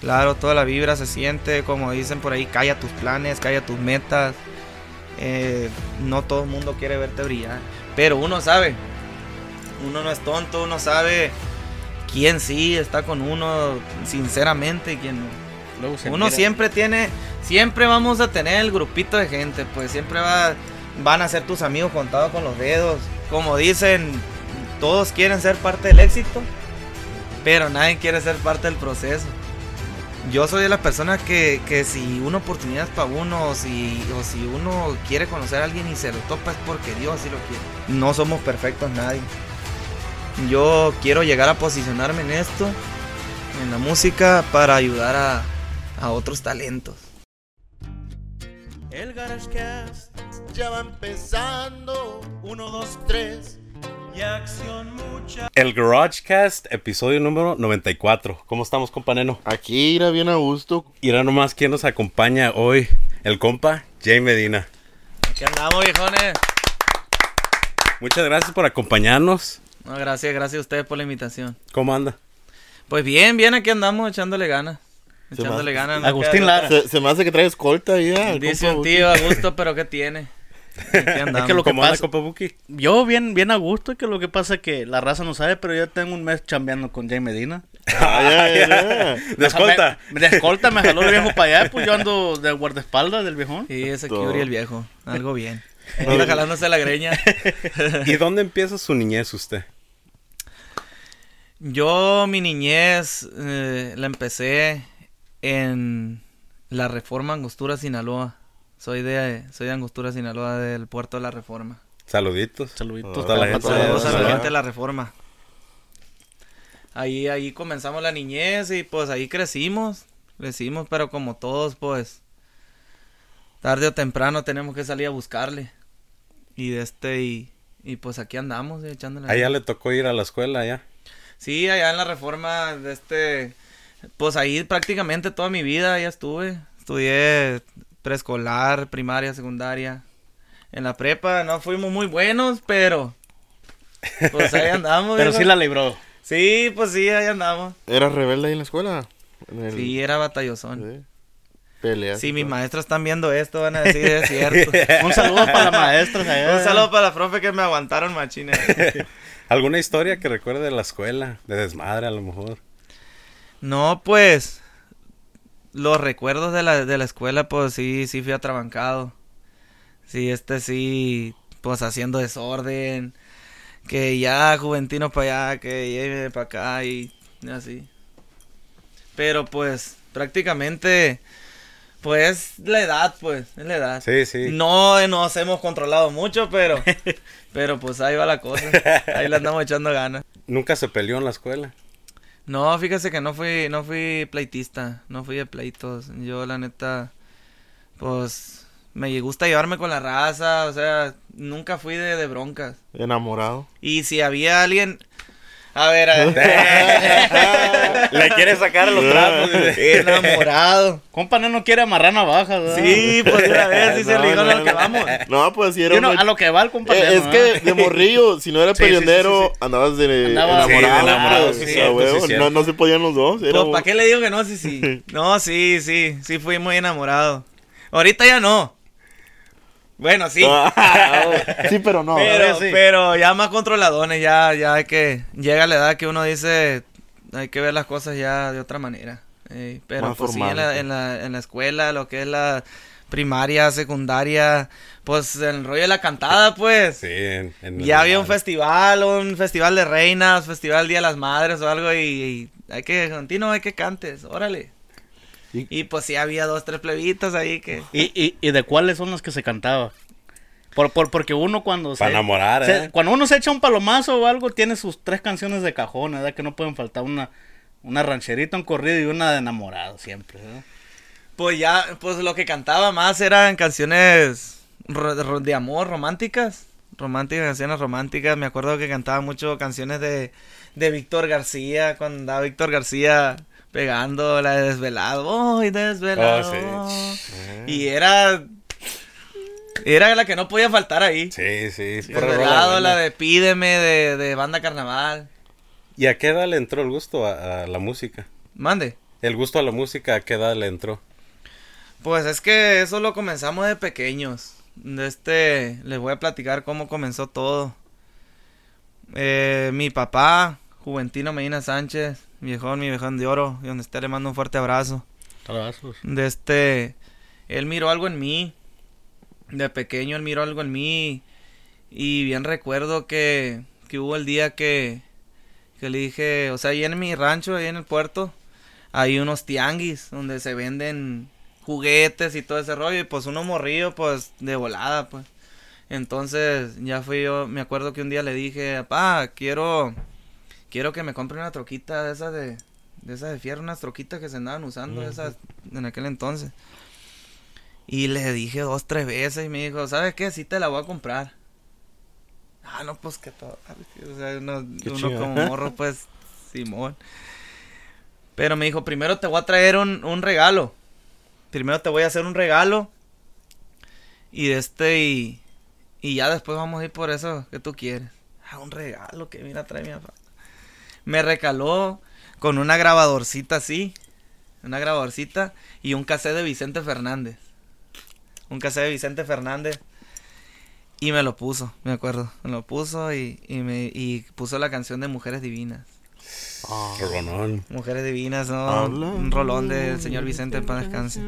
Claro, toda la vibra se siente, como dicen por ahí, calla tus planes, calla tus metas. Eh, no todo el mundo quiere verte brillar, pero uno sabe, uno no es tonto, uno sabe quién sí está con uno sinceramente y quién no. uno siempre tiene, siempre vamos a tener el grupito de gente, pues siempre va, van a ser tus amigos contados con los dedos. Como dicen, todos quieren ser parte del éxito, pero nadie quiere ser parte del proceso yo soy de las personas que, que si una oportunidad es para uno, o si, o si uno quiere conocer a alguien y se lo topa es porque Dios así lo quiere. No somos perfectos nadie. Yo quiero llegar a posicionarme en esto, en la música, para ayudar a, a otros talentos. El GarageCast ya va empezando. Uno, dos, tres. El GarageCast, episodio número 94. ¿Cómo estamos, compa Neno? Aquí irá bien a gusto. Irá nomás quién nos acompaña hoy. El compa Jay Medina. Aquí andamos, viejones. Muchas gracias por acompañarnos. No, gracias, gracias a ustedes por la invitación. ¿Cómo anda? Pues bien, bien, aquí andamos echándole ganas. Echándole ganas. Agustín Lara. Se, me hace que trae escolta ya. Dice un tío, Augusto, pero ¿qué tiene? Es que lo que pasa, yo bien, bien a gusto, que lo que pasa es que la raza no sabe, pero yo tengo un mes chambeando con Jay Medina. Ah, de escolta. Me, de escolta me jaló el viejo para allá, pues yo ando de guardaespaldas del viejón. Sí, ese Kyuri el viejo, algo bien. Anda jalándose la greña. ¿Y dónde empieza su niñez usted? Yo mi niñez eh, la empecé en la Reforma Angostura, Sinaloa. Soy de, soy de Angostura, Sinaloa, del puerto de la Reforma. Saluditos. Saluditos a la gente, de la Reforma. Ahí, ahí comenzamos la niñez y pues ahí crecimos. Crecimos, pero como todos, pues tarde o temprano tenemos que salir a buscarle. Y de este, y, y pues aquí andamos, echándole. Allá le tocó ir a la escuela, ya. Sí, allá en la reforma, de este, pues ahí prácticamente toda mi vida ya estuve. Estudié preescolar, primaria, secundaria. En la prepa no fuimos muy buenos, pero pues ahí andamos. pero sí la libró. Sí, pues sí, ahí andamos. ¿Eras rebelde ahí en la escuela? Sí, era batallosón. Sí. Si mis maestros están viendo esto, van a decir es cierto. Un saludo para las maestras Un saludo para la profe que me aguantaron machines. ¿Alguna historia que recuerde de la escuela? De desmadre, a lo mejor. No, pues los recuerdos de la, de la escuela, pues sí, sí fui atrabancado. Sí, este sí, pues haciendo desorden. Que ya Juventino para allá, que lleve para acá y así. Pero pues prácticamente, pues la edad, pues, es la edad. Sí, sí. No nos hemos controlado mucho, pero, pero pues ahí va la cosa. Ahí le andamos echando ganas. ¿Nunca se peleó en la escuela? No, fíjese que no fui, no fui pleitista, no fui de pleitos. Yo la neta, pues, me gusta llevarme con la raza, o sea, nunca fui de, de broncas. Enamorado. Y si había alguien, a ver, a ver. Le quiere sacar los trapos. Enamorado. Compa, no, quiere amarrar navajas. ¿verdad? Sí, pues una vez sí se ligó a lo que vamos. No, pues si era. no, a lo que va el compa. Eh, es que de morrillo, si no era sí, andabas de enamorado. enamorado, sí, sí, no, no se podían los dos. Pues, ¿para qué le digo que no? Sí, sí. No, sí, sí. Sí, fui muy enamorado. Ahorita ya no. Bueno, sí. sí, pero no. Pero, ya más controladones, ya, ya hay que... Llega la edad que uno dice, hay que ver las cosas ya de otra manera. pero pues sí, en la, en, la, en la escuela, lo que es la primaria, secundaria, pues el rollo de la cantada, pues. Sí, Ya había un festival, un festival de reinas, festival Día de las Madres o algo y, hay que, continuo, hay que cantes, órale. Y, pues sí había dos, tres plebitas ahí que... ¿Y, y, y de cuáles son las que se cantaba? Por, por, porque uno cuando Para enamorar, ¿eh? Cuando uno se echa un palomazo o algo, tiene sus tres canciones de cajón, ¿verdad? Que no pueden faltar una, una rancherita, un corrido y una de enamorado siempre, Pues ya, pues lo que cantaba más eran canciones de amor, románticas. Románticas, canciones románticas. Me acuerdo que cantaba mucho canciones de, de Víctor García, cuando andaba Víctor García pegando la de desvelado, voy desvelado. Oh, y era era la que no podía faltar ahí. Sí, sí. Desvelado, la de Pídeme de, de, banda carnaval. ¿Y a qué edad le entró el gusto a, la música? Mande. ¿El gusto a la música a qué edad le entró? Pues es que eso lo comenzamos de pequeños. Este, les voy a platicar cómo comenzó todo. Eh, mi papá, Juventino Medina Sánchez, viejón, mi viejón de oro, y donde esté le mando un fuerte abrazo. Abrazos. De este, él miró algo en mí. De pequeño él miró algo en mí. Y bien recuerdo que, que hubo el día que, que le dije, o sea, ahí en mi rancho, ahí en el puerto, hay unos tianguis donde se venden juguetes y todo ese rollo. Y pues uno morrido, pues de volada, pues. Entonces ya fui yo, me acuerdo que un día le dije, papá, quiero, quiero que me compre una troquita de esas de, de esas de fierro, unas troquitas que se andaban usando, esas en aquel entonces. Y le dije dos, tres veces y me dijo, ¿sabes qué? Sí te la voy a comprar. Ah, no, pues que todo. O sea, uno, uno como morro, pues, Simón. Pero me dijo, primero te voy a traer un, un regalo. Primero te voy a hacer un regalo. Y de este, y, y ya después vamos a ir por eso que tú quieres. Ah, un regalo que mira, trae mi papá. Me recaló con una grabadorcita así. Una grabadorcita y un cassette de Vicente Fernández. Un cassette de Vicente Fernández. Y me lo puso, me acuerdo. Me lo puso y, y me, y puso la canción de Mujeres Divinas. Rolonón. Mujeres Divinas, ¿no? Un rolón del señor Vicente en paz descanse.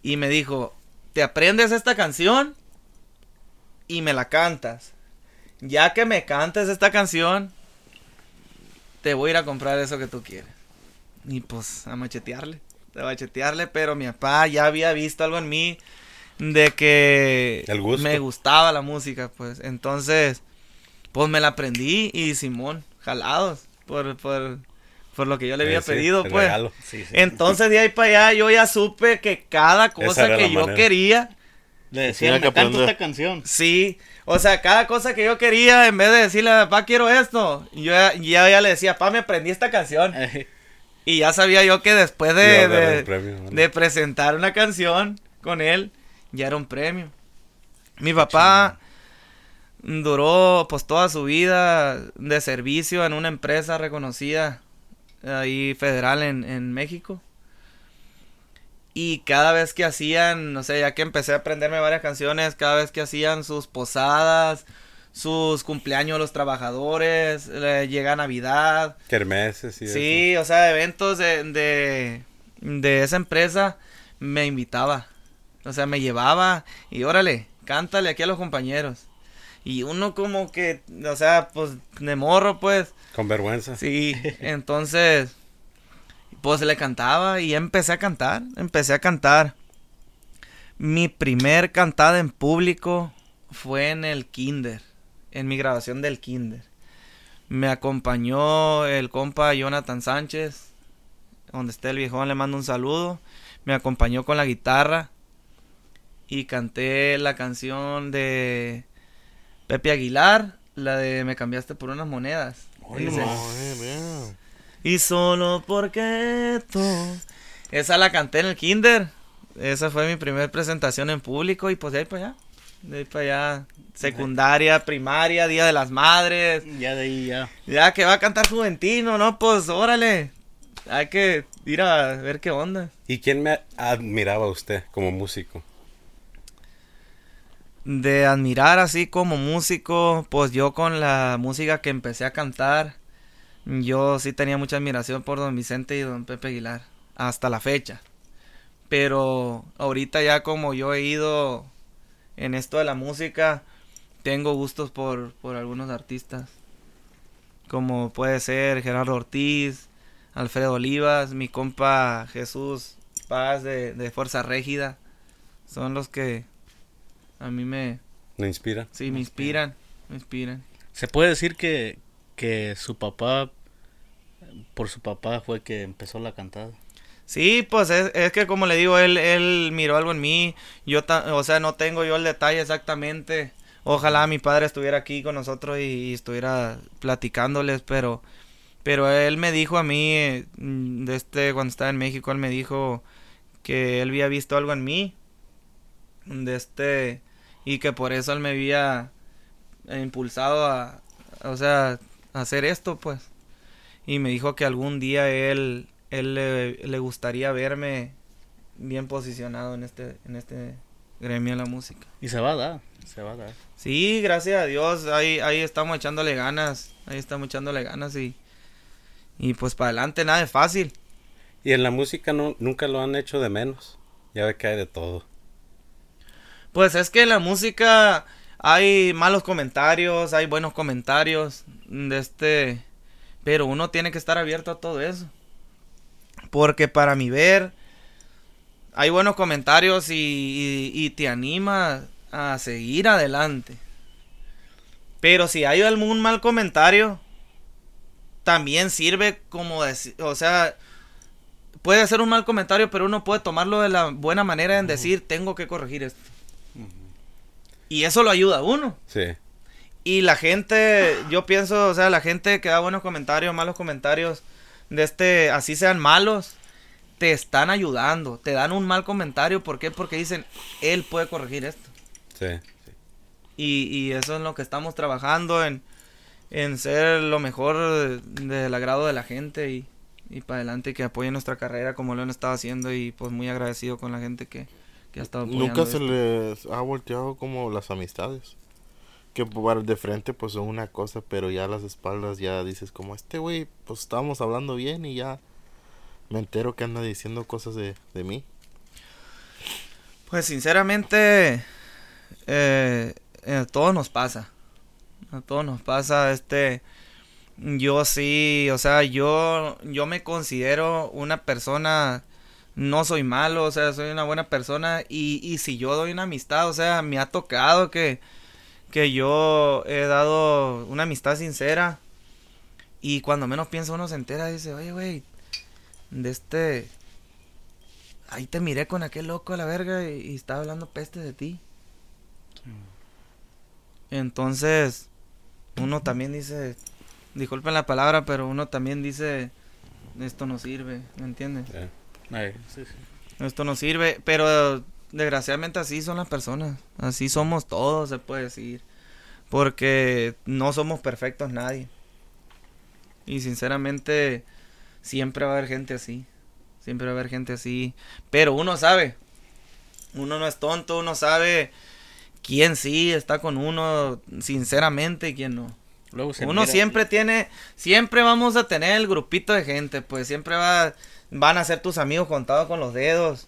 Y me dijo, te aprendes esta canción y me la cantas. Ya que me cantes esta canción, te voy a ir a comprar eso que tú quieres. Y pues a machetearle, a machetearle, pero mi papá ya había visto algo en mí de que El gusto. me gustaba la música, pues. Entonces, pues me la aprendí y Simón, jalados por, por, por lo que yo le había Eh, sí, pedido, pues. Sí, sí. Entonces de ahí para allá yo ya supe que cada cosa que yo manera. quería, Le decía, me aprender. esta canción. sí, o sea, cada cosa que yo quería, en vez de decirle, papá, quiero esto, yo ya, ya, ya le decía, papá, me aprendí esta canción. Y ya sabía yo que después de, de, premio, ¿no? de presentar una canción con él, ya era un premio. Mi papá duró pues toda su vida de servicio en una empresa reconocida ahí federal en, en México. Y cada vez que hacían, no sé, ya que empecé a aprenderme varias canciones, cada vez que hacían sus posadas, sus cumpleaños de los trabajadores, eh, llega Navidad, Kermeses y eso. Sí, o sea, eventos de, de, de esa empresa me invitaba. O sea, me llevaba y órale, cántale aquí a los compañeros. Y uno como que, o sea, pues de morro, pues, Con vergüenza. sí. Entonces, pues le cantaba y empecé a cantar, empecé a cantar. Mi primer cantada en público fue en el kinder, en mi grabación del kinder. Me acompañó el compa Jonathan Sánchez, donde esté el viejón, le mando un saludo. Me acompañó con la guitarra y canté la canción de Pepe Aguilar, la de Me cambiaste por unas monedas. Bien. Y solo porque tú. Esa la canté en el kinder. Esa fue mi primera presentación en público y pues de ahí para allá. De ahí para allá. Secundaria, primaria, Día de las Madres. ya de ahí ya. Ya que va a cantar Juventino, ¿no? Pues órale. Hay que ir a ver qué onda. ¿Y quién me admiraba usted como músico? De admirar así como músico, pues yo con la música que empecé a cantar, yo sí tenía mucha admiración por don Vicente y don Pepe Aguilar, hasta la fecha. Pero ahorita ya como yo he ido en esto de la música, tengo gustos por, por algunos artistas. Como puede ser Gerardo Ortiz, Alfredo Olivas, mi compa Jesús Paz de, de Fuerza Régida. Son los que a mí me, ¿Me inspira? sí, me inspiran, me inspiran. Se puede decir que, que su papá, por su papá fue que empezó la cantada. Sí, pues es, que como le digo, él, miró algo en mí. Yo, o sea, no tengo yo el detalle exactamente. Ojalá mi padre estuviera aquí con nosotros y, estuviera platicándoles, pero, pero él me dijo a mí, mm, de este, cuando estaba en México, él me dijo que él había visto algo en mí, de este, y que por eso él me había impulsado a, o sea, a hacer esto, pues. Y me dijo que algún día él, él le, le gustaría verme bien posicionado en este, en este gremio de la música. Y se va a dar, se va a dar. Sí, gracias a Dios, ahí, ahí estamos echándole ganas, ahí estamos echándole ganas y, y pues para adelante nada es fácil. Y en la música no, nunca lo han hecho de menos. Ya ve que hay de todo. Pues es que en la música hay malos comentarios, hay buenos comentarios, de este, pero uno tiene que estar abierto a todo eso. Porque para mi ver, hay buenos comentarios y, y- y te anima a seguir adelante. Pero si hay algún mal comentario, también sirve como decir, o sea, puede ser un mal comentario, pero uno puede tomarlo de la buena manera en decir, tengo que corregir esto. Y eso lo ayuda a uno. Sí. Y la gente, yo pienso, o sea, la gente que da buenos comentarios, malos comentarios, de este, así sean malos, te están ayudando, te dan un mal comentario, ¿por qué? Porque dicen, él puede corregir esto. Sí. Y, y eso es lo que estamos trabajando, en, en ser lo mejor del agrado de la gente y, y para adelante que apoyen nuestra carrera como lo han estado haciendo y pues muy agradecido con la gente que, que ha estado apoyando. Nunca se esto. les ha volteado como las amistades. Que de frente pues son una cosa, pero ya a las espaldas ya dices como este güey, pues estábamos hablando bien y ya me entero que anda diciendo cosas de, de mí. Pues sinceramente, eh, nos pasa. A todos nos pasa, este, yo sí, o sea, yo, yo me considero una persona, no soy malo, o sea, soy una buena persona y, y si yo doy una amistad, o sea, me ha tocado que, que yo he dado una amistad sincera y cuando menos piensa uno se entera, dice, oye, güey, de este, ahí te miré con aquel loco a la verga y, y estaba hablando peste de ti. Entonces, uno también dice, disculpen la palabra, pero uno también dice, esto no sirve, ¿me entiendes? sí. Esto no sirve, pero desgraciadamente así son las personas, así somos todos, se puede decir, porque no somos perfectos nadie. Y sinceramente, siempre va a haber gente así, siempre va a haber gente así, pero uno sabe, uno no es tonto, uno sabe quién sí está con uno sinceramente y quién no. Luego Uno siempre tiene, siempre vamos a tener el grupito de gente, pues siempre va, van a ser tus amigos contados con los dedos.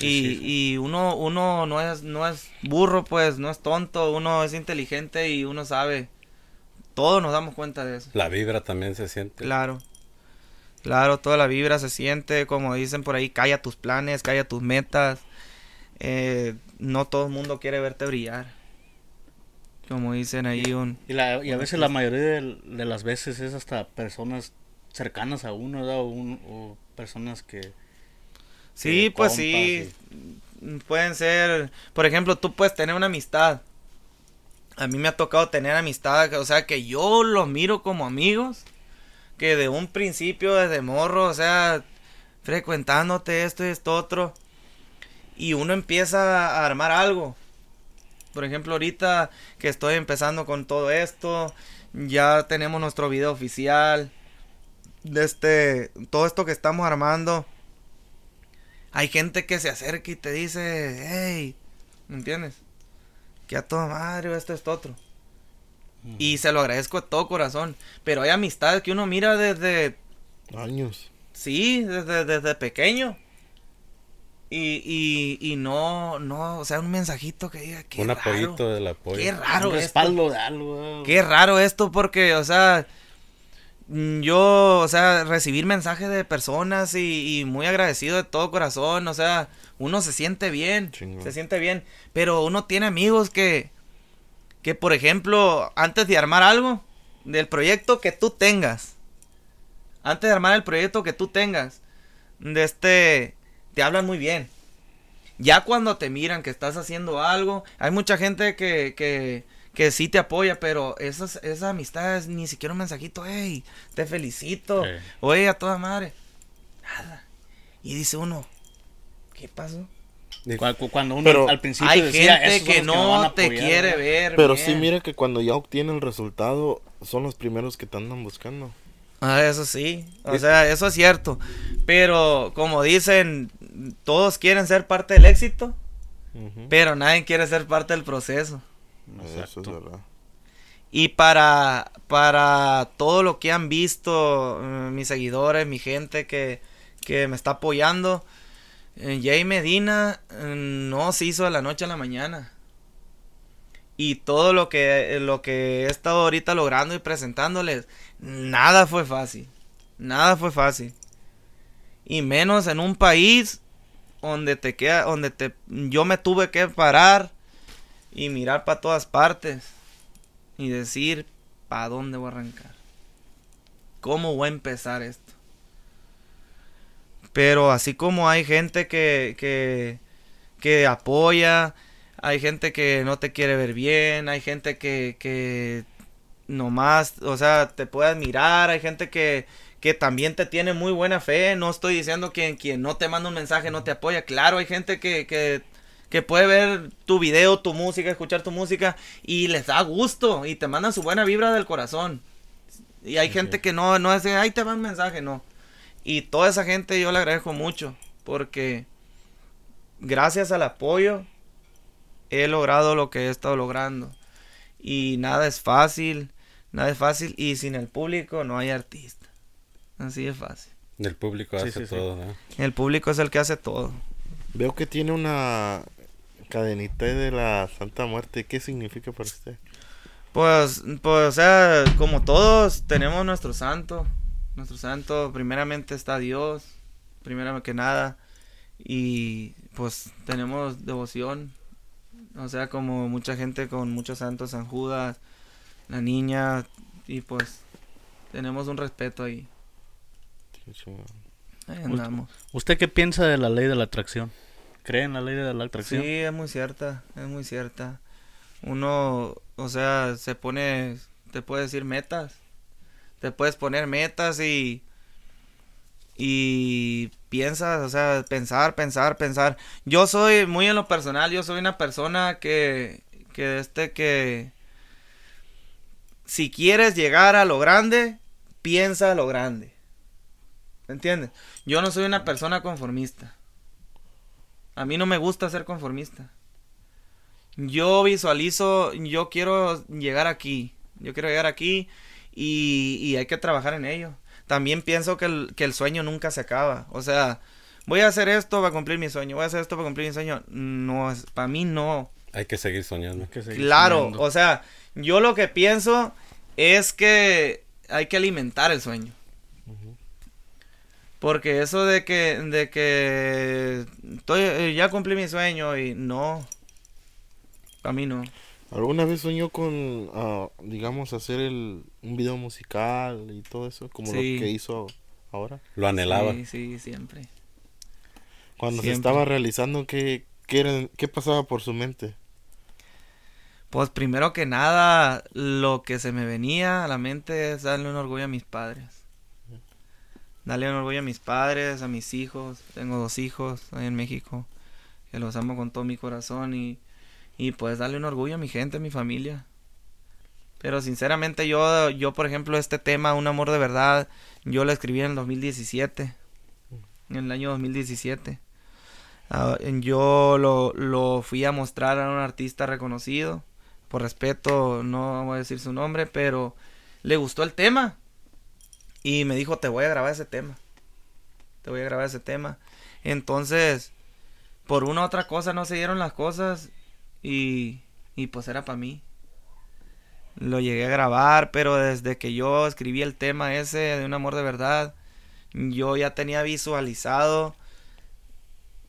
Y, y uno, uno no es, no es burro, pues, no es tonto, uno es inteligente y uno sabe. Todos nos damos cuenta de eso. La vibra también se siente. Claro. Claro, toda la vibra se siente, como dicen por ahí, calla tus planes, calla tus metas. Eh, no todo el mundo quiere verte brillar. Como dicen ahí un... Y, la, y a veces la mayoría de, de las veces es hasta personas cercanas a uno, ¿verdad? O, un- o personas que... Sí, pues compas sí. Pueden ser, por ejemplo, tú puedes tener una amistad. A mí me ha tocado tener amistad, o sea, que yo los miro como amigos. Que de un principio, desde morro, o sea, frecuentándote esto y esto otro. Y uno empieza a armar algo. Por ejemplo, ahorita que estoy empezando con todo esto, ya tenemos nuestro video oficial. De este, todo esto que estamos armando. Hay gente que se acerca y te dice, hey, ¿me entiendes? Que a toda madre, o esto, esto, otro. Y se lo agradezco de todo corazón. Pero hay amistades que uno mira desde, Años. sí, desde, desde pequeño. Y, y, y no, no, o sea, un mensajito que diga, qué Un raro. apoyito del apoyo. Qué raro un esto. respaldo de algo. Qué raro esto porque, o sea, yo, o sea, recibir mensajes de personas y, y muy agradecido de todo corazón, o sea, uno se siente bien, se siente bien, pero uno tiene amigos que, que por ejemplo, antes de armar algo, del proyecto que tú tengas, antes de armar el proyecto que tú tengas, de este, te hablan muy bien. Ya cuando te miran que estás haciendo algo, hay mucha gente que, que, que sí te apoya, pero esas, esas amistades, ni siquiera un mensajito, hey, te felicito, Sí. oye, a toda madre, nada. Y dice uno, ¿qué pasó? Cu- cu- Cuando uno Pero al principio Hay decía, gente "Esos son que no te apoyar", quiere ¿verdad? ver. Pero bien. sí, mira que cuando ya obtiene el resultado, son los primeros que te andan buscando. Ah, eso sí, o sea, eso es cierto. Pero como dicen, todos quieren ser parte del éxito, pero nadie quiere ser parte del proceso. Eso es verdad. Y para, para todo lo que han visto, eh, mis seguidores, mi gente que, que me está apoyando, eh, Jay Medina eh, no se hizo de la noche a la mañana. Y todo lo que, lo que he estado ahorita logrando y presentándoles, nada fue fácil. Nada fue fácil. Y menos en un país donde te queda, donde te, yo me tuve que parar y mirar para todas partes y decir para dónde voy a arrancar. ¿Cómo voy a empezar esto? Pero así como hay gente que, que, que apoya, hay gente que no te quiere ver bien, hay gente que, que nomás, o sea, te puede admirar, hay gente que, que también te tiene muy buena fe, no estoy diciendo que quien no te manda un mensaje no te apoya, claro, hay gente que, que, que puede ver tu video, tu música, escuchar tu música y les da gusto y te mandan su buena vibra del corazón. Y hay gente que no, no es de, ay, te va un mensaje, no. Y toda esa gente yo le agradezco mucho porque gracias al apoyo he logrado lo que he estado logrando. Y nada es fácil, nada es fácil y sin el público no hay artista. Así es fácil. El público hace sí, sí. todo, ¿no? El público es el que hace todo. Veo que tiene una cadenita de la Santa Muerte. ¿Qué significa para usted? Pues, pues, o sea, como todos tenemos nuestro santo. Nuestro santo, primeramente está Dios, primero que nada. Y pues tenemos devoción. O sea, como mucha gente con muchos santos, San Judas, la niña. Y pues tenemos un respeto ahí. Chingón. Ahí andamos. ¿Usted qué piensa de la ley de la atracción? ¿Cree la ley de la atracción? Sí, es muy cierta, es muy cierta. Uno, o sea, se pone, te puede decir metas. Te puedes poner metas y y piensas, o sea, pensar, pensar, pensar. Yo soy muy en lo personal, yo soy una persona que que este que si quieres llegar a lo grande, piensa a lo grande. ¿Me entiendes? Yo no soy una persona conformista. A mí no me gusta ser conformista. Yo visualizo, yo quiero llegar aquí. Yo quiero llegar aquí y, y hay que trabajar en ello. También pienso que el, que el sueño nunca se acaba. O sea, voy a hacer esto para cumplir mi sueño. Voy a hacer esto para cumplir mi sueño. No, es- para mí no. Hay que seguir soñando. Que seguir Claro, soñando. o sea, yo lo que pienso es que hay que alimentar el sueño. Porque eso de que, de que estoy, eh, ya cumplí mi sueño y no, a mí no. ¿Alguna vez soñó con, ah, digamos, hacer el, un video musical y todo eso? Como Sí. lo que hizo ahora. Lo anhelaba. Sí, sí, siempre. Cuando se estaba realizando, ¿qué, qué, era- qué pasaba por su mente? Pues primero que nada, lo que se me venía a la mente es darle un orgullo a mis padres. Darle un orgullo a mis padres, a mis hijos. Tengo dos hijos ahí en México, que los amo con todo mi corazón y, y pues darle un orgullo a mi gente, a mi familia. Pero sinceramente yo, yo por ejemplo, este tema, Un Amor de Verdad, yo lo escribí en el 2017, en el año 2017. Ah, yo lo, lo fui a mostrar a un artista reconocido. Por respeto, no voy a decir su nombre, pero le gustó el tema. Y me dijo, te voy a grabar ese tema. Te voy a grabar ese tema. Entonces, por una u otra cosa no se dieron las cosas. Y, y pues era para mí. Lo llegué a grabar, pero desde que yo escribí el tema ese de un amor de verdad, yo ya tenía visualizado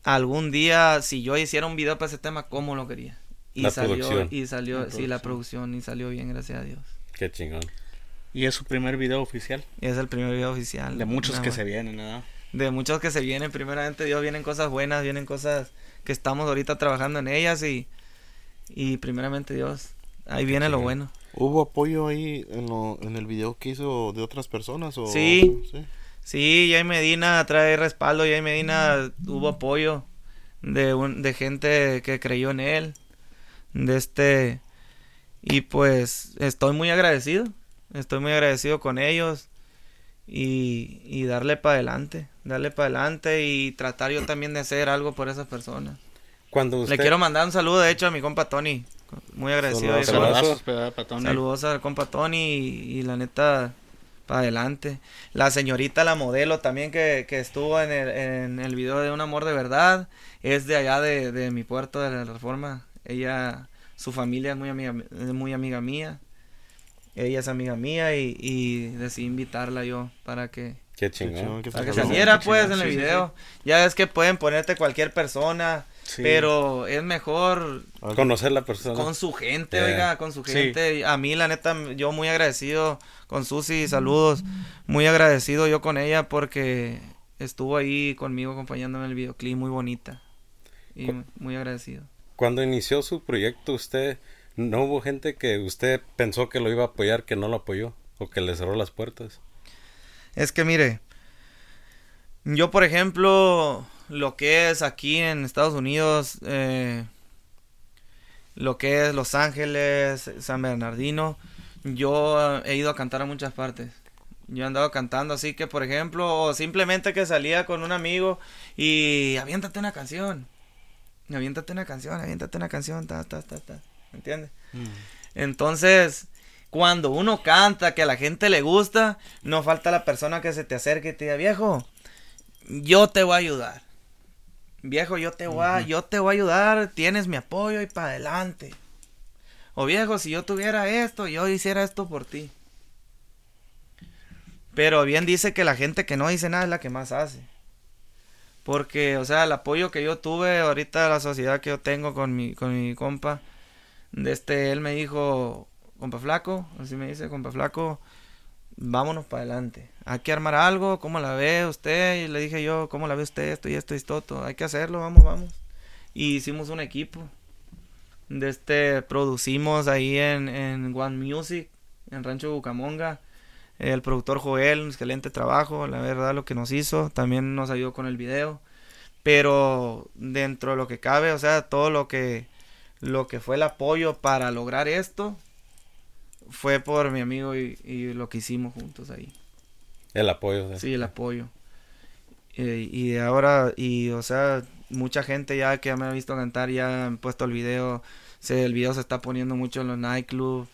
algún día si yo hiciera un video para ese tema, cómo lo quería. Y La salió, producción. y salió, La sí, la producción. producción, y salió bien, gracias a Dios. Qué chingón. Y es su primer video oficial. Y es el primer video oficial. De muchos que se vienen, ¿verdad? De muchos que se vienen, primeramente Dios, vienen cosas buenas, vienen cosas que estamos ahorita trabajando en ellas y, y primeramente Dios, ahí viene lo chingón. bueno. ¿Hubo apoyo ahí en, lo, en el video que hizo de otras personas? O, Sí. ¿sí? Sí, Jay Medina trae respaldo, Jay Medina hubo apoyo de, un, de gente que creyó en él, de este, y pues estoy muy agradecido, estoy muy agradecido con ellos y, y darle para adelante, darle para adelante y tratar yo también de hacer algo por esas personas. Cuando usted... Le quiero mandar un saludo, de hecho, a mi compa Tony. Muy agradecido. Saludos, con- saludos. Al compa Tony y, y la neta, para adelante. La señorita, la modelo también que, que estuvo en el, en el video de Un Amor de Verdad, es de allá de, de mi puerto de la Reforma. Ella, su familia es muy amiga, es muy amiga mía. Ella es amiga mía y, y decidí invitarla yo para que, Qué chingón. para que saliera pues chingón, en el sí, sí, video. Ya es que pueden ponerte cualquier persona, Sí. pero es mejor Conocer la persona. con su gente, Yeah. oiga, con su Sí. gente. A mí, la neta, yo muy agradecido con Susi, saludos. Muy agradecido yo con ella porque estuvo ahí conmigo acompañándome en el videoclip, muy bonita. Y muy agradecido. Cuando inició su proyecto, usted, ¿no hubo gente que usted pensó que lo iba a apoyar, que no lo apoyó? ¿O que le cerró las puertas? Es que mire, yo por ejemplo, lo que es aquí en Estados Unidos, eh, lo que es Los Ángeles, San Bernardino, yo he ido a cantar a muchas partes. Yo he andado cantando así que, por ejemplo, o simplemente que salía con un amigo y aviéntate una canción. Aviéntate una canción, aviéntate una canción, ta, ta, ta, ta. ¿Me entiendes? Mm. Entonces, cuando uno canta, que a la gente le gusta, no falta la persona que se te acerque y te diga, viejo, yo te voy a ayudar. Viejo, yo te voy a, yo te voy a ayudar, tienes mi apoyo y para adelante. O viejo, si yo tuviera esto, yo hiciera esto por ti. Pero bien dice que la gente que no dice nada es la que más hace. Porque, o sea, el apoyo que yo tuve ahorita, la sociedad que yo tengo con mi, con mi compa, de este, él me dijo, compa flaco, así me dice, compa flaco, vámonos para adelante. Hay que armar algo, ¿cómo la ve usted? Y le dije yo, ¿cómo la ve usted? Esto y esto y todo. Hay que hacerlo, vamos, vamos. Y hicimos un equipo. De este, producimos ahí en, en One Music, en Rancho Bucamonga. El productor Joel, un excelente trabajo, la verdad, lo que nos hizo. También nos ayudó con el video. Pero dentro de lo que cabe, o sea, todo lo que, lo que fue el apoyo para lograr esto, fue por mi amigo y, y lo que hicimos juntos ahí. El apoyo. de- Sí, el apoyo. Eh, y ahora, y o sea, mucha gente ya que me ha visto cantar ya han puesto el video. Se, el video se está poniendo mucho en los nightclubs.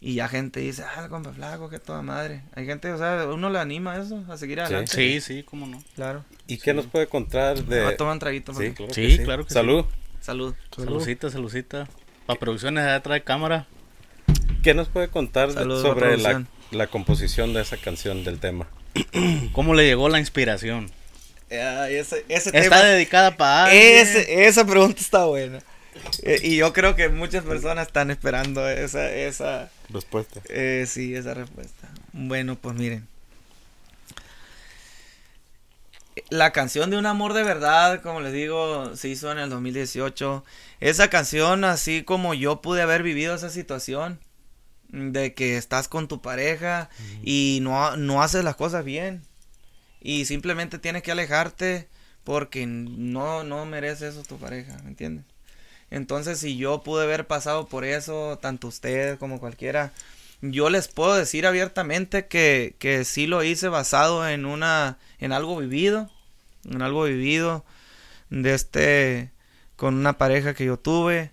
Y ya gente dice, ah, compa flaco, que toda madre. Hay gente, o sea, uno le anima a eso, a seguir adelante. Sí, sí, cómo no. Claro. ¿Y qué nos puede contar de...? tomar un traguito. Sí, claro Sí, que claro que sí. Salud. Salud. Salucita, salucita. Para producciones allá trae cámara. ¿Qué nos puede contar de- sobre la, composición de esa canción, del tema? ¿Cómo le llegó la inspiración? ese, ese Está dedicada para Ese- esa pregunta está buena. Eh, y yo creo que muchas personas están esperando esa, esa, Respuesta. eh, sí, esa respuesta. Bueno, pues miren. La canción de Un Amor de Verdad, como les digo, se hizo en el 2018. Esa canción, así como yo pude haber vivido esa situación, de que estás con tu pareja y no, no haces las cosas bien. Y simplemente tienes que alejarte porque no, no merece eso tu pareja, ¿me entiendes? Entonces, si yo pude haber pasado por eso, tanto usted como cualquiera, yo les puedo decir abiertamente que, que sí lo hice basado en una, en algo vivido, en algo vivido, de este, con una pareja que yo tuve,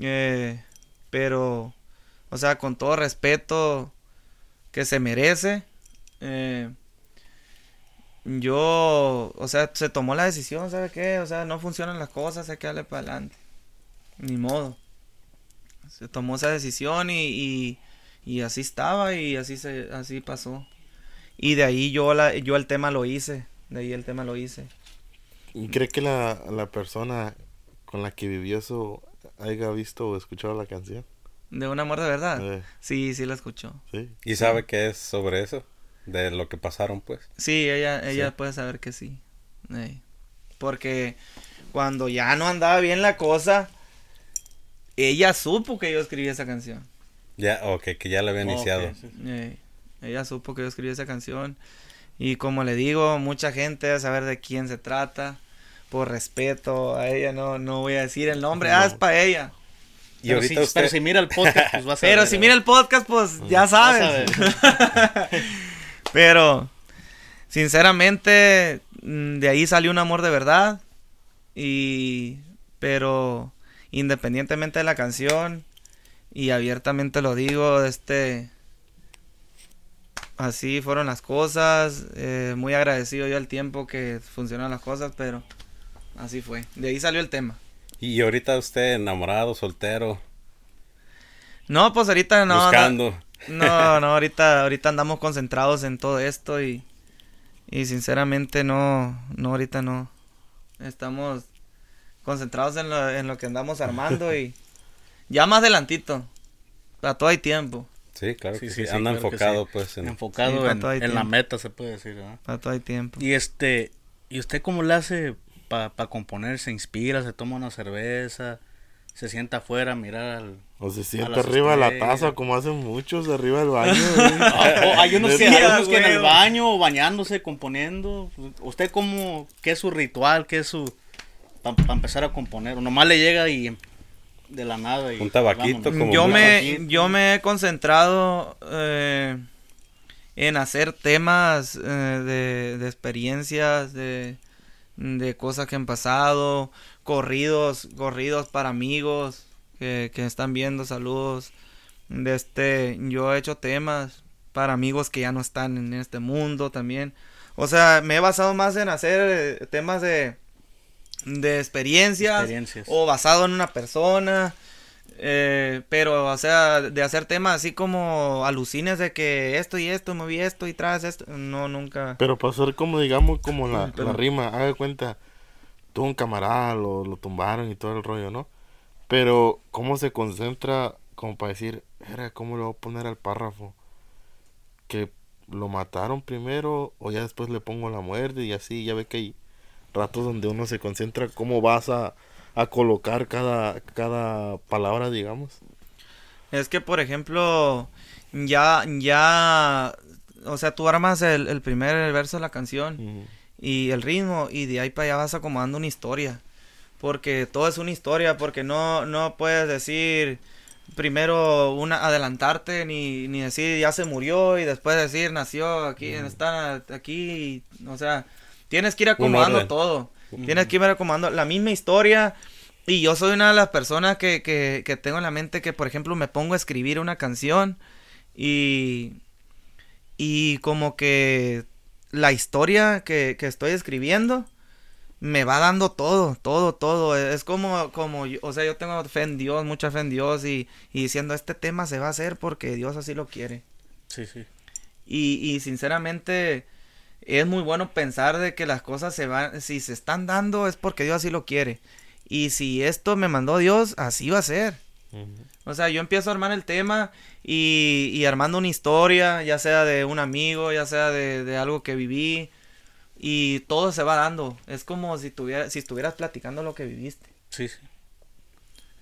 eh, pero, o sea, con todo respeto que se merece, eh, yo, o sea, se tomó la decisión, ¿sabe qué? O sea, no funcionan las cosas, hay que darle para adelante. Ni modo. Se tomó esa decisión y, y, y así estaba y así se así pasó. Y de ahí yo la yo el tema lo hice, de ahí el tema lo hice. ¿Y cree que la, la persona con la que vivió eso haya visto o escuchado la canción? De un amor de verdad. Eh, Sí, sí la escuchó. sí. ¿Y sabe qué es sobre eso? De lo que pasaron, pues. Sí, ella ella Sí. puede saber que sí. Ey. Porque cuando ya no andaba bien la cosa, ella supo que yo escribí esa canción. Ya, ok, que ya le había iniciado. Ok, sí, sí. Eh, ella supo que yo escribí esa canción. Y como le digo, mucha gente a saber de quién se trata. Por respeto a ella, no, no voy a decir el nombre. Ah, es para ella. Y Pero, ahorita si, usted... pero si mira el podcast, pues vas a Pero ver, si mira el podcast, pues ya sabes. Pero sinceramente, mm, de ahí salió un amor de verdad. Y, pero independientemente de la canción, y abiertamente lo digo, este, así fueron las cosas. eh, muy agradecido yo al tiempo que funcionan las cosas, pero así fue. De ahí salió el tema. Y ahorita usted enamorado, soltero, No, pues ahorita no. no- buscando. No, no, ahorita, ahorita andamos concentrados en todo esto y, y sinceramente no, no, ahorita no. Estamos concentrados en lo, en lo que andamos armando y ya más adelantito. Para todo hay tiempo, Sí, claro Sí, que sí, sí. Anda claro enfocado, sí. pues. En... Enfocado Sí, en, la meta, se puede decir, ¿verdad? para todo hay tiempo. Y este, ¿y usted cómo le hace para componer? ¿Se inspira? ¿Se toma una cerveza? ¿Se sienta afuera a mirar al... O se siente las arriba de la taza, como hacen muchos arriba del baño. O hay unos, que, hay a unos que en el baño, o bañándose, componiendo. ¿Usted cómo, qué es su ritual? ¿Qué es su... para empezar a componer? ¿O nomás le llega y em- de la nada y... Un tabaquito, vámonos? como yo me, yo me he concentrado eh, en hacer temas eh, de, de experiencias, de, de cosas que han pasado, corridos, corridos para amigos que, que están viendo, saludos. De este, yo he hecho temas para amigos que ya no están en este mundo también. O sea, me he basado más en hacer eh, temas de, de experiencias, Experiencias. o basado en una persona. eh, pero, o sea, de hacer temas así como alucines de que esto y esto, moví esto y tras esto. No, nunca. Pero para hacer como, digamos, como la, pero- la rima, haga cuenta, tuvo un camarada, lo, lo tumbaron y todo el rollo, ¿no? Pero, ¿cómo se concentra como para decir, era, ¿cómo le voy a poner al párrafo? Que lo mataron primero o ya después le pongo la muerte y así, ya ve que hay ratos donde uno se concentra cómo vas a, a colocar cada, cada palabra, digamos. Es que, por ejemplo, ya, ya, o sea, tú armas el, el primer verso de la canción y el ritmo y de ahí para allá vas acomodando una historia. Porque todo es una historia, porque no, no puedes decir primero una adelantarte ni, ni decir ya se murió y después decir nació aquí está aquí y, o sea tienes que ir acomodando todo tienes que ir acomodando la misma historia y yo soy una de las personas que, que, que tengo en la mente que por ejemplo me pongo a escribir una canción y y como que la historia que, que estoy escribiendo me va dando todo, todo, todo. Es como, como, yo- o sea, yo tengo fe en Dios, mucha fe en Dios y, y diciendo, este tema se va a hacer porque Dios así lo quiere. Sí, sí. Y, y sinceramente es muy bueno pensar de que las cosas se van, si se están dando es porque Dios así lo quiere. Y si esto me mandó Dios, así va a ser. O sea, yo empiezo a armar el tema y, y armando una historia, ya sea de un amigo, ya sea de, de algo que viví, y todo se va dando. Es como si, tuviera, si estuvieras platicando lo que viviste. Sí, sí.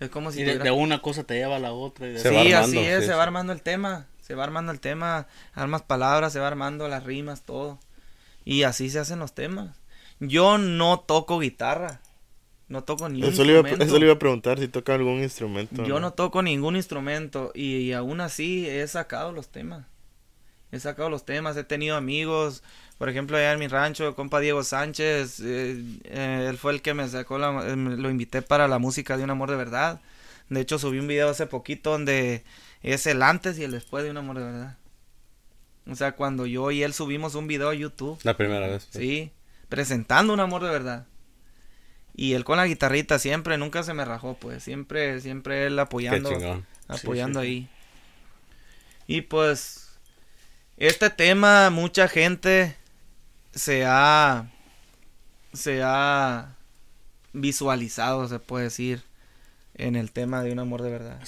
Es como si Y de, tuvieras- de una cosa te lleva a la otra. Y de Se Sí, va armando, así es, sí, se sí. va armando el tema, se va armando el tema, armas palabras, se va armando las rimas, todo. Y así se hacen los temas. Yo no toco guitarra, no toco ni Eso le, iba, eso le iba a preguntar si toca algún instrumento. Yo no toco ningún instrumento y, y aún así he sacado los temas. He sacado los temas, he tenido amigos, por ejemplo, allá en mi rancho, el compa Diego Sánchez, eh, eh, él fue el que me sacó, la, eh, lo invité para la música de Un Amor de Verdad. De hecho, subí un video hace poquito donde es el antes y el después de Un Amor de Verdad. O sea, cuando yo y él subimos un video a YouTube. La primera vez. pues. Sí, presentando un amor de verdad. Y él con la guitarrita siempre, nunca se me rajó, pues, siempre, siempre él apoyando, apoyando sí, sí. ahí. Y pues, este tema, mucha gente se ha, se ha visualizado, se puede decir, en el tema de un amor de verdad.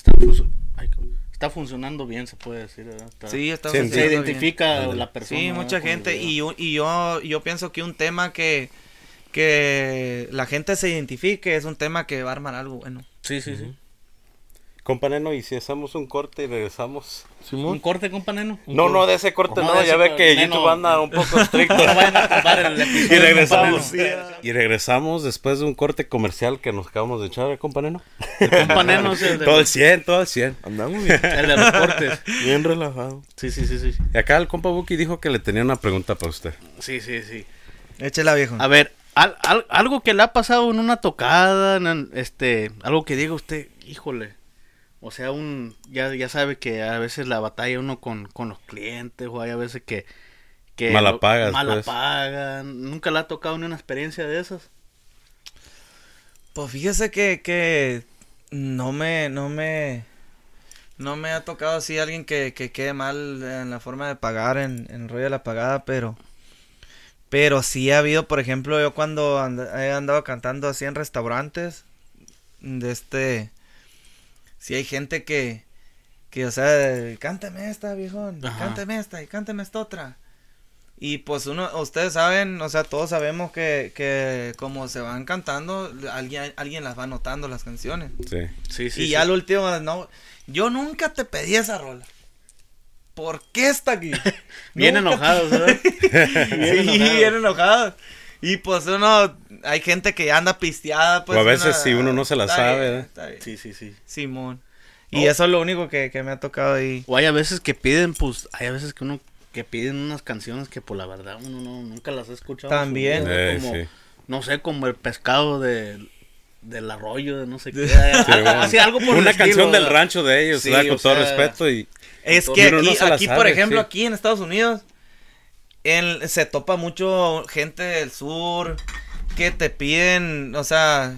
Está funcionando bien, se puede decir. ¿verdad? Está- Sí, está Sí, Se bien. identifica la persona. Sí, mucha gente. y yo, yo pienso que un tema que, que la gente se identifique es un tema que va a armar algo bueno. Sí, sí, sí. Companeno, ¿y si hacemos un corte y regresamos? ¿Un corte, companeno? No, no, de ese corte ¿Cómo no, ya ve que Neno. YouTube anda un poco estricto. No vayan a tumbar el episodio, y regresamos. Y regresamos después de un corte comercial que nos acabamos de echar, ¿eh, companeno? El companeno es el de, Todo el 100, todo el 100. Andamos bien, el de los cortes. bien relajado. Sí, sí, sí, sí. Y acá el compa Buki dijo que le tenía una pregunta para usted. Sí, sí, sí. Échela, viejo. A ver, al- al- algo que le ha pasado en una tocada, en- este, algo que diga usted, híjole. O sea, un ya, ya sabe que a veces la batalla uno con, con los clientes, o hay a veces que... que Mala lo- pagas, Mala pues. pagan. ¿Nunca le ha tocado ni una experiencia de esas? Pues fíjese que, que no me, no me, no me ha tocado así alguien que, que quede mal en la forma de pagar, en, en el rollo de la pagada, pero, pero sí ha habido, por ejemplo, yo cuando and- he andado cantando así en restaurantes, de este, sí hay gente que, que, o sea, cánteme esta, viejón, Ajá. cánteme esta y cánteme esta otra. Y pues uno, ustedes saben, o sea, todos sabemos que, que como se van cantando, alguien, alguien las va anotando las canciones. Sí. Sí, sí. y ya al último, no, yo nunca te pedí esa rola. ¿Por qué está aquí? Bien Nunca enojados, ¿verdad? Bien sí, enojados. bien enojados. Y pues uno, hay gente que anda pisteada, pues. O a veces una- si uno no se la está sabe, bien, ¿eh? está bien. Sí, sí, sí. Simón. Y eso es lo único que, que me ha tocado ahí. O hay a veces que piden, pues, hay a veces que uno que piden unas canciones que por la verdad uno no, nunca las ha escuchado. También. vida, Eh, como, sí. no sé, como el pescado de, del arroyo, de no sé qué. Sí, bueno. Así, algo por el Una estilo, canción del rancho de ellos, Sí, ¿verdad? con o todo sea, respeto y Es que no aquí, aquí sabe, por ejemplo, sí. aquí en Estados Unidos, en- se topa mucho gente del sur que te piden, o sea,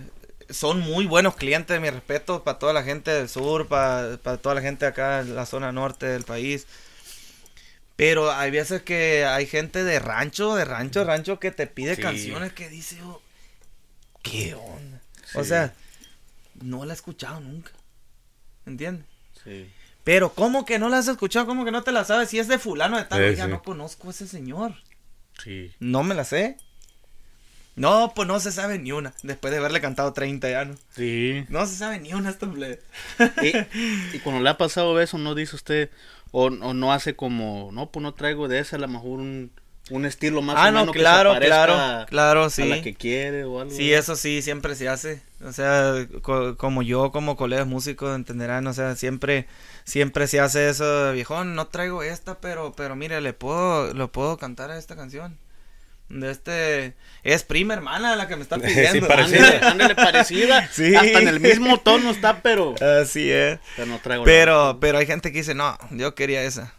son muy buenos clientes, mi respeto para toda la gente del sur, para, para toda la gente acá en la zona norte del país. Pero hay veces que hay gente de rancho, de rancho, rancho que te pide Sí. canciones que dice, oh, ¿qué onda? O sea, no la he escuchado nunca. ¿Entiendes? Sí. Pero, ¿cómo que no la has escuchado? ¿Cómo que no te la sabes? Si es de fulano de tal, Sí, oiga, no conozco a ese señor. Sí. No me la sé. No, pues no se sabe ni una. Después de haberle cantado 30 años. Sí. No se sabe ni una esta. Y, y cuando le ha pasado eso, no dice usted, o, o no hace como, no, pues no traigo de esa, a lo mejor un, un estilo más Ah, o no, menos claro, que se claro, claro, a sí. la que quiere o algo. Sí, eso sí, siempre se hace. O sea, co- como yo, como colegas músicos, entenderán, o sea, siempre, siempre se hace eso, viejón, no traigo esta, pero, pero mire, le puedo, lo puedo cantar a esta canción. De este, es prima hermana la que me está Sí, pidiendo. parecida. Ándale, ándale, parecida. Sí. Hasta en el mismo tono está, pero, Así es. pero no traigo la- Pero, pero hay gente que dice, no, yo quería esa.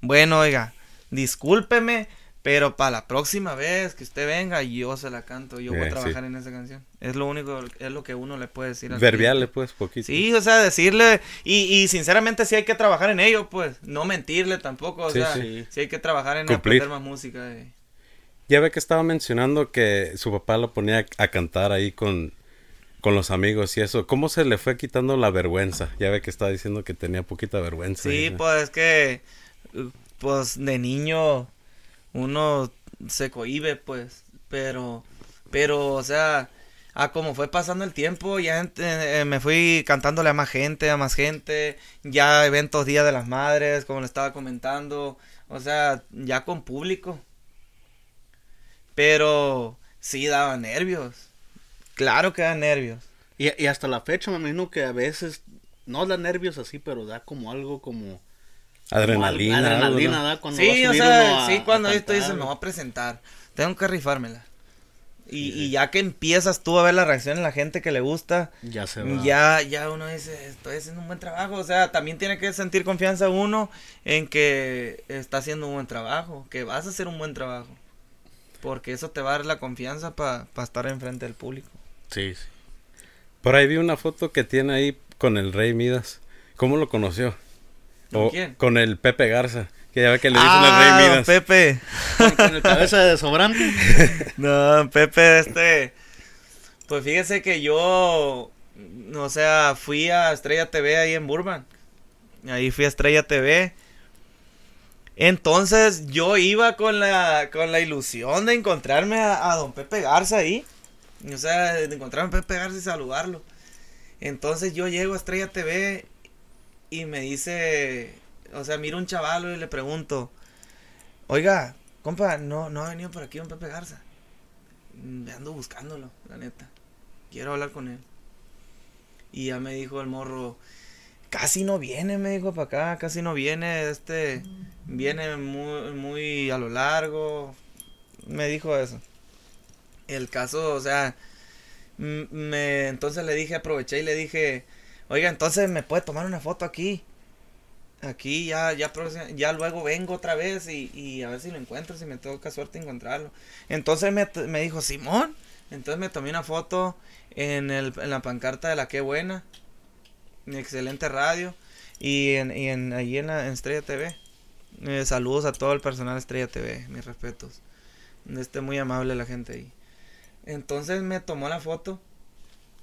Bueno, oiga, discúlpeme, pero para la próxima vez que usted venga, yo se la canto, yo voy Eh, a sí. trabajar en esa canción. Es lo único, es lo que uno le puede decir al verbiarle pues poquito. Sí, o sea, decirle, y, y sinceramente sí hay que trabajar en ello, pues, no mentirle tampoco, o Sí, sea, sí. sí. hay que trabajar en Cumplir. aprender más música. eh. Ya ve que estaba mencionando que su papá lo ponía a cantar ahí con, con los amigos y eso. ¿Cómo se le fue quitando la vergüenza? Ya ve que estaba diciendo que tenía poquita vergüenza. Sí, pues es que, pues de niño uno se cohíbe, pues, pero, pero, o sea, a como fue pasando el tiempo, ya eh, me fui cantándole a más gente, a más gente, ya eventos Día de las Madres, como le estaba comentando, o sea, ya con público. Pero sí daba nervios. Claro que da nervios. Y, y hasta la fecha me imagino que a veces, no da nervios así, pero da como algo como... Adrenalina. como algo- algo, adrenalina ¿no? da cuando va Sí, o sea, uno a- sí, cuando esto dice, me voy a presentar, tengo que rifármela. Y, y ya que empiezas tú a ver la reacción en la gente que le gusta, Ya se va. ya, ya uno dice, estoy haciendo un buen trabajo. O sea, también tiene que sentir confianza uno en que está haciendo un buen trabajo, que vas a hacer un buen trabajo. Porque eso te va a dar la confianza para estar enfrente del público. Sí, sí. Por ahí vi una foto que tiene ahí con el Rey Midas. ¿Cómo lo conoció? ¿Con O- quién? Con el Pepe Garza. Que ya ve que le dicen ah, el Rey Midas. Pepe. Con, con el cabeza de sobrante. No, Pepe, este. Pues fíjese que yo. O sea, fui a Estrella TV ahí en Burbank. Ahí fui a Estrella TV. Entonces yo iba con la, con la ilusión de encontrarme a, don Pepe Garza ahí. O sea, de encontrarme a Pepe Garza y saludarlo. Entonces yo llego a Estrella TV y me dice, o sea, miro un chavalo y le pregunto, oiga, compa, no, no ha venido por aquí un Pepe Garza. Me ando buscándolo, la neta. Quiero hablar con él. Y ya me dijo el morro, casi no viene, me dijo para acá, casi no viene, este, viene muy, muy a lo largo. Me dijo eso. El caso, o sea, me, entonces le dije, aproveché y le dije, oiga, entonces me puede tomar una foto aquí. Aquí ya, ya, ya luego vengo otra vez y, y a ver si lo encuentro, si me toca suerte encontrarlo. Entonces me, me dijo, Simón. Entonces me tomé una foto en, el, en la pancarta de la Qué Buena. Excelente radio. Y, en, y en, ahí en, la, en Estrella TV. Eh, saludos a todo el personal de Estrella TV, mis respetos. Este, muy amable la gente ahí. Entonces me tomó la foto.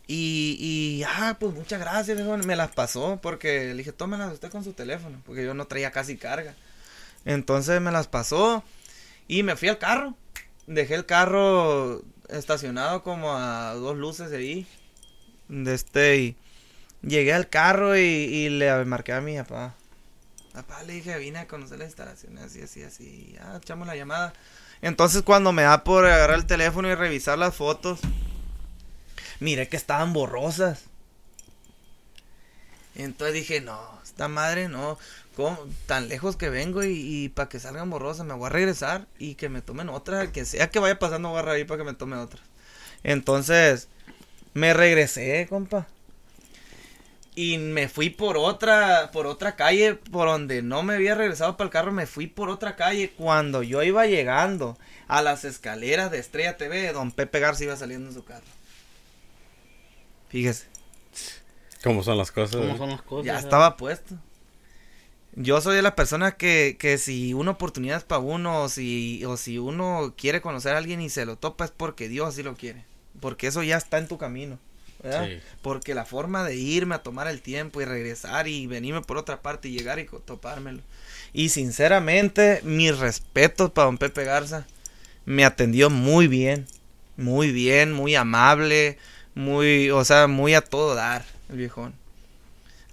Y, y, ah, pues muchas gracias. Me las pasó porque le dije, tómelas usted con su teléfono, porque yo no traía casi carga. Entonces me las pasó y me fui al carro. Dejé el carro estacionado como a dos luces de ahí. Este, y llegué al carro y, y le marqué a mi papá. Papá, le dije, vine a conocer las instalaciones, así, así, así. Ya, echamos la llamada. Entonces, cuando me da por agarrar el teléfono y revisar las fotos, miré que estaban borrosas. Entonces dije, no, esta madre no, tan lejos que vengo y, y para que salgan borrosas me voy a regresar y que me tomen otra, que sea que vaya pasando voy a reír para que me tome otra. Entonces, me regresé, compa. Y me fui por otra, por otra calle, por donde no me había regresado para el carro, me fui por otra calle. Cuando yo iba llegando a las escaleras de Estrella TV, don Pepe Garza iba saliendo en su carro. Fíjese. ¿Cómo son las cosas? ¿Cómo eh? son las cosas? Ya eh? estaba puesto. Yo soy de la persona que, que si una oportunidad es para uno, o si, o si uno quiere conocer a alguien y se lo topa es porque Dios así lo quiere. Porque eso ya está en tu camino. Porque la forma de irme a tomar el tiempo y regresar y venirme por otra parte y llegar y topármelo. Y sinceramente, mis respetos para don Pepe Garza. Me atendió muy bien. Muy bien, muy amable. Muy, o sea, muy a todo dar, el viejón.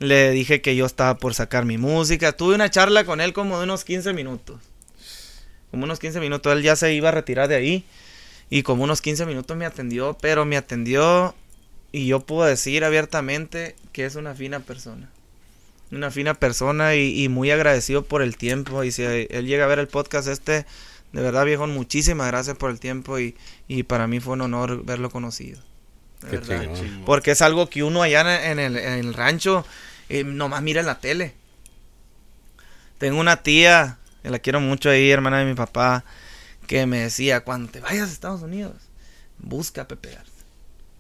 Le dije que yo estaba por sacar mi música. Tuve una charla con él como de unos 15 minutos. Como unos 15 minutos. Él ya se iba a retirar de ahí. Y como unos 15 minutos me atendió. Pero me atendió. Y yo puedo decir abiertamente que es una fina persona. Una fina persona y, y muy agradecido por el tiempo. Y si él llega a ver el podcast este, de verdad viejo, muchísimas gracias por el tiempo. Y, y para mí fue un honor verlo conocido. De Qué verdad. chingón. Porque es algo que uno allá en el, en el rancho eh, nomás mira en la tele. Tengo una tía, que la quiero mucho ahí, hermana de mi papá, que me decía, cuando te vayas a Estados Unidos, busca a Pepe Garza.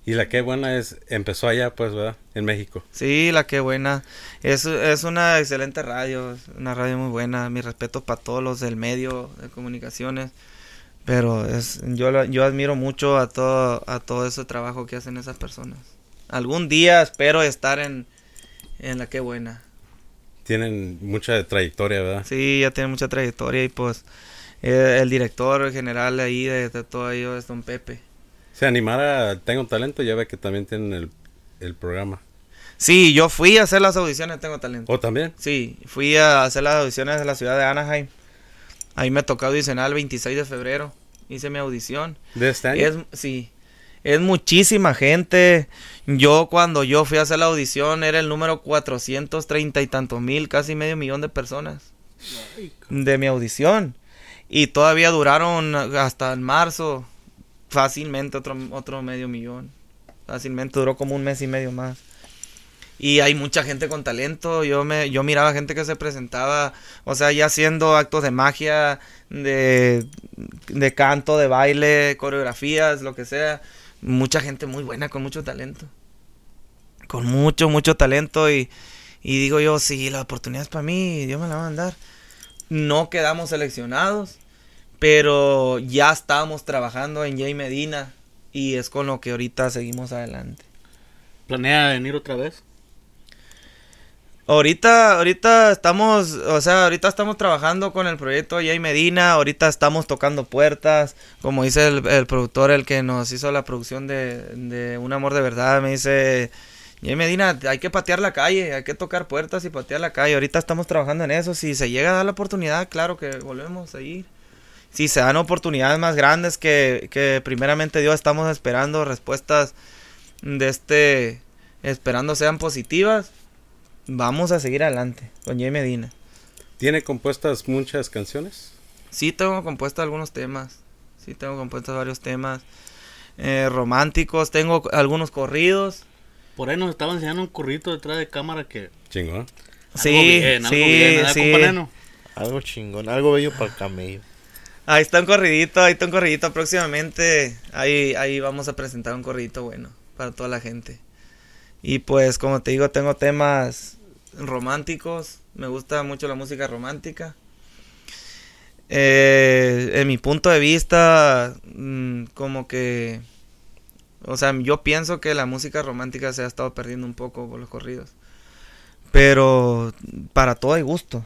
Y la que buena es, empezó allá, pues, ¿verdad? En México. Sí, la que buena. Es, es una excelente radio, es una radio muy buena. Mi respeto para todos los del medio de comunicaciones. Pero es, yo, yo admiro mucho a todo, a todo ese trabajo que hacen esas personas. Algún día espero estar en, en la que buena. Tienen mucha trayectoria, ¿verdad? Sí, ya tiene mucha trayectoria y pues eh, el director general ahí de, de todo ello es don Pepe. Se animara, tengo talento, ya ve que también tienen el, el programa. Sí, yo fui a hacer las audiciones, tengo talento. ¿O también? Sí, fui a hacer las audiciones de la ciudad de Anaheim. Ahí me tocó audicionar el 26 de febrero. Hice mi audición. ¿De este año? Es, sí, es muchísima gente. Yo cuando yo fui a hacer la audición era el número 430 y tantos mil, casi medio millón de personas de mi audición. Y todavía duraron hasta en marzo fácilmente otro, otro medio millón. Fácilmente duró como un mes y medio más. Y hay mucha gente con talento. Yo me, yo miraba gente que se presentaba, o sea, ya haciendo actos de magia, de, de canto, de baile, coreografías, lo que sea. Mucha gente muy buena, con mucho talento. Con mucho, mucho talento. Y, y digo yo, si la oportunidad es para mí, Dios me la va a mandar. No quedamos seleccionados, pero ya estábamos trabajando en Jay Medina. Y es con lo que ahorita seguimos adelante. ¿Planea venir otra vez? Ahorita, ahorita estamos, o sea, ahorita estamos trabajando con el proyecto Jay Medina, ahorita estamos tocando puertas, como dice el, el productor, el que nos hizo la producción de, de Un Amor de Verdad, me dice, Y Medina, hay que patear la calle, hay que tocar puertas y patear la calle. Ahorita estamos trabajando en eso. Si se llega a dar la oportunidad, claro que volvemos a ir. Si se dan oportunidades más grandes que, que primeramente Dios estamos esperando respuestas de este, esperando sean positivas, vamos a seguir adelante con Jay Medina. ¿Tiene compuestas muchas canciones? Sí, tengo compuestas algunos temas. Sí, tengo compuestos varios temas eh, románticos. Tengo algunos corridos. Por ahí nos estaban enseñando un corrido detrás de cámara que... Chingón. Sí, bien, algo sí, bien, ¿verdad, sí. Algo chingón, algo bello para el camello. Ahí está un corridito, ahí está un corridito. Próximamente ahí, ahí vamos a presentar un corridito bueno para toda la gente. Y pues como te digo, tengo temas románticos. Me gusta mucho la música romántica. Eh, en mi punto de vista, mm, como que... O sea, yo pienso que la música romántica se ha estado perdiendo un poco con los corridos. Pero para todo hay gusto.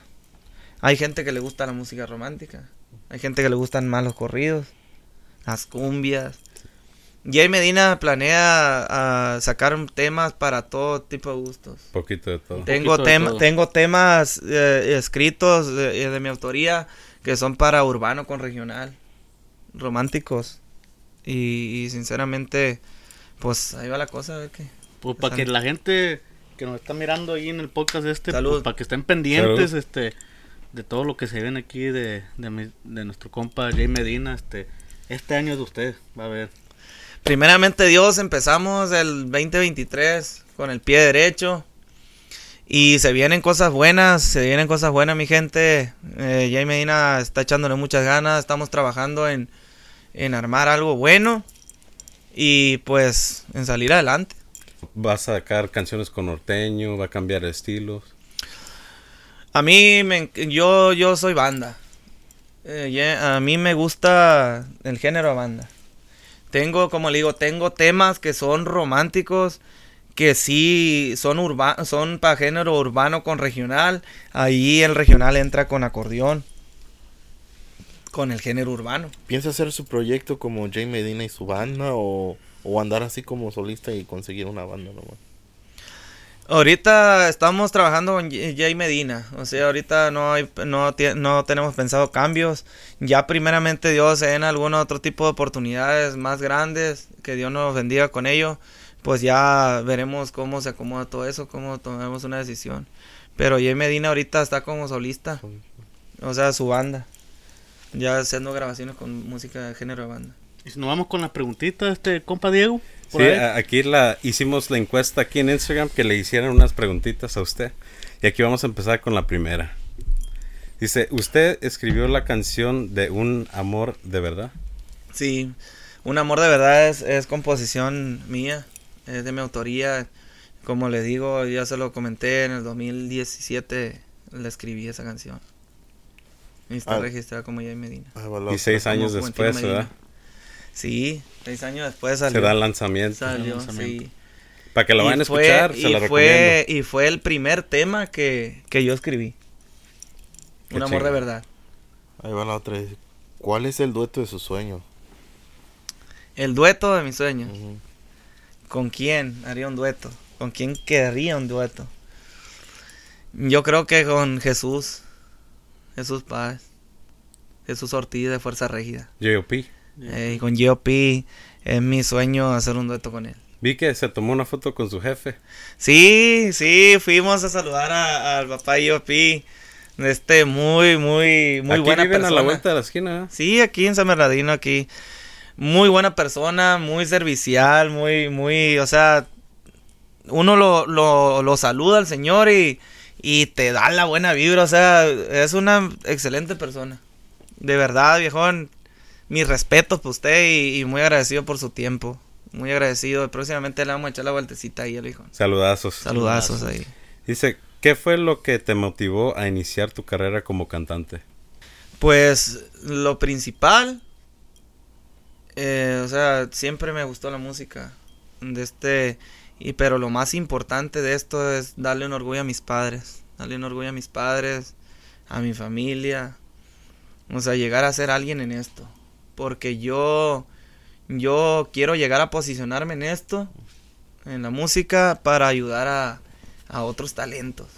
Hay gente que le gusta la música romántica. Hay gente que le gustan más los corridos, las cumbias. Jay Medina planea ah, sacar temas para todo tipo de gustos. Poquito de todo. Tengo, de tem- todo. tengo temas eh, escritos de, de mi autoría que son para urbano con regional, románticos. Y, y sinceramente, pues ahí va la cosa, a ver qué. Pues para que la gente que nos está mirando ahí en el podcast este, pues, para que estén pendientes Salud. este de todo lo que se ven aquí de, de, mi- de nuestro compa Jay Medina, este este año es de usted, va a ver. Primeramente Dios, empezamos el 2023 con el pie derecho. Y se vienen cosas buenas, se vienen cosas buenas, mi gente. Eh, Jay Medina está echándole muchas ganas. Estamos trabajando en, en armar algo bueno. Y pues en salir adelante. Va a sacar canciones con norteño, va a cambiar estilos. A mí, me, yo, yo soy banda. Eh, a mí me gusta el género banda. Tengo, como le digo, tengo temas que son románticos, que sí son son para género urbano con regional. Ahí el regional entra con acordeón. Con el género urbano. ¿Piensa hacer su proyecto como Jay Medina y su banda o, o andar así como solista y conseguir una banda nomás? Ahorita estamos trabajando con Jay Medina, o sea, ahorita no hay, no, no tenemos pensado cambios. Ya primeramente Dios en algún otro tipo de oportunidades más grandes, que Dios nos bendiga con ello, pues ya veremos cómo se acomoda todo eso, cómo tomamos una decisión. Pero Jay Medina ahorita está como solista, o sea, su banda, ya haciendo grabaciones con música de género de banda. Y si nos vamos con las preguntitas, este compa Diego, Sí, aquí la hicimos la encuesta aquí en Instagram que le hicieran unas preguntitas a usted. Y aquí vamos a empezar con la primera. Dice, ¿usted escribió la canción de un amor de verdad? Sí, Un amor de verdad es, es composición mía, es de mi autoría. Como le digo, ya se lo comenté en el 2017, le escribí esa canción. Y está Ah. registrada como Jay Medina. Ah, Y seis años después, Medina. ¿verdad? Sí, seis años después Se salió. da el lanzamiento. salió, lanzamiento. sí. Para que lo Y vayan a escuchar, se fue, recomiendo. y fue el primer tema que, que yo escribí. Qué Un amor de verdad. Ahí va la otra. dice, ¿Cuál es el dueto de su sueño? El dueto de mis sueños. ¿Con quién haría un dueto? ¿Con quién querría un dueto? Yo creo que con Jesús. Jesús Paz. Jesús Ortiz de Fuerza Régida. J.O.P. Eh, y con G.O.P. es mi sueño hacer un dueto con él. Vi que se tomó una foto con su jefe. Sí, sí, fuimos a saludar al papá G.O.P. Este, muy, muy, muy Aquí buena viven persona. a la vuelta de la esquina. ¿eh? Sí, aquí en San Bernardino, aquí. Muy buena persona, muy servicial, muy, muy, o sea, uno lo, lo, lo saluda al Señor y, y te da la buena vibra, o sea, es una excelente persona. De verdad, viejón, mis respetos por usted y, y muy agradecido por su tiempo. Muy agradecido. Próximamente le vamos a echar la vueltecita ahí al viejón. Saludazos. Saludazos ahí. Dice, ¿qué fue lo que te motivó a iniciar tu carrera como cantante? Pues lo principal, eh, o sea, siempre me gustó la música. De este, y pero lo más importante de esto es darle un orgullo a mis padres, darle un orgullo a mis padres, a mi familia, o sea, llegar a ser alguien en esto, porque yo, yo quiero llegar a posicionarme en esto, en la música para ayudar a, a otros talentos.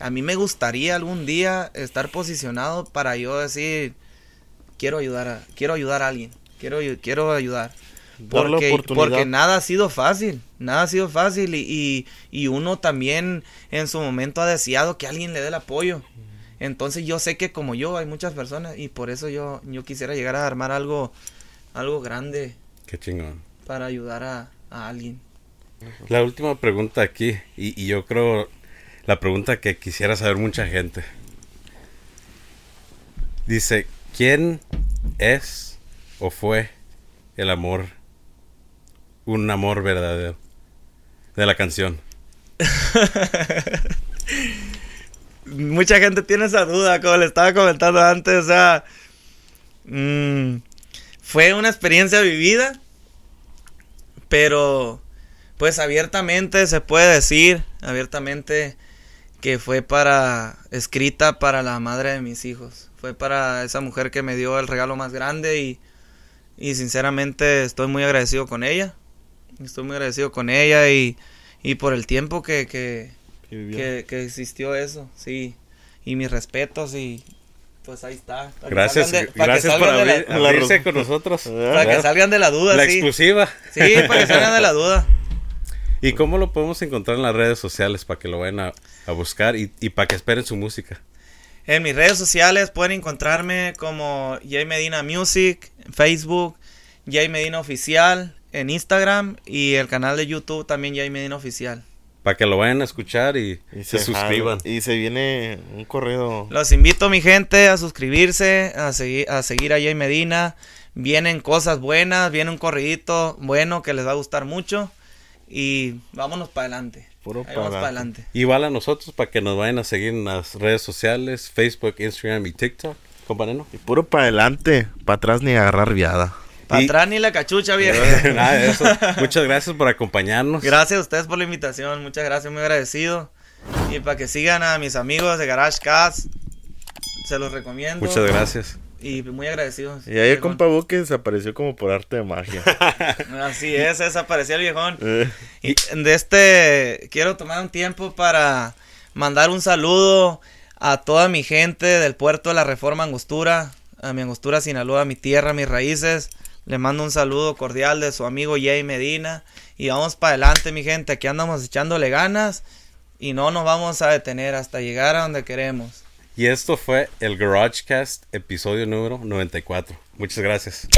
A mí me gustaría algún día estar posicionado para yo decir, quiero ayudar a, quiero ayudar a alguien, quiero, quiero ayudar. Porque, porque nada ha sido fácil, nada ha sido fácil y, y, y uno también en su momento ha deseado que alguien le dé el apoyo. Entonces yo sé que como yo hay muchas personas y por eso yo, yo quisiera llegar a armar algo, algo grande Qué chingón. para ayudar a, a alguien. La última pregunta aquí, y, y yo creo la pregunta que quisiera saber mucha gente. Dice, ¿quién es o fue el amor, un amor verdadero de la canción? Mucha gente tiene esa duda, como le estaba comentando antes, o sea, mm, fue una experiencia vivida, pero pues abiertamente se puede decir, abiertamente que fue para, escrita para la madre de mis hijos, fue para esa mujer que me dio el regalo más grande y, y sinceramente estoy muy agradecido con ella, estoy muy agradecido con ella y, y por el tiempo que, que, Que vivió. que, que existió eso, sí. Y mis respetos y pues ahí está. Para que Gracias, salgan de- para que gracias por salgan de abrir- la- la- abrirse con nosotros. Para que salgan de la duda, La sí. exclusiva. Sí, para que salgan de la duda. ¿Y cómo lo podemos encontrar en las redes sociales para que lo vayan a, a buscar y, y para que esperen su música? En mis redes sociales pueden encontrarme como Jay Medina Music, en Facebook, Jay Medina Oficial, en Instagram y el canal de YouTube también Jay Medina Oficial. Para que lo vayan a escuchar y, Y se, se suscriban. Y se viene un corrido. Los invito, mi gente, a suscribirse, a seguir, a seguir a Jay Medina. Vienen cosas buenas, viene un corridito bueno que les va a gustar mucho. Y vámonos para adelante. Puro pa' para adelante. adelante. Igual a nosotros para que nos vayan a seguir en las redes sociales, Facebook, Instagram y TikTok, compañero. Y puro para adelante. Para atrás ni agarrar viada. Para Y- atrás ni la cachucha, viejo. Nada de eso. Muchas gracias por acompañarnos. Gracias a ustedes por la invitación. Muchas gracias, muy agradecido. Y para que sigan a mis amigos de Garage Cats, se los recomiendo. Muchas gracias. Y muy agradecidos. Y ahí el compa Buque desapareció como por arte de magia. Así es, desapareció el viejón. Eh, Y de este, quiero tomar un tiempo para mandar un saludo a toda mi gente del puerto de la Reforma Angostura, a mi Angostura Sinaloa, a mi tierra, a mis raíces. Le mando un saludo cordial de su amigo Jay Medina. Y vamos para adelante, mi gente. Aquí andamos echándole ganas y no nos vamos a detener hasta llegar a donde queremos. Y esto fue el GarageCast, episodio número 94. Muchas gracias.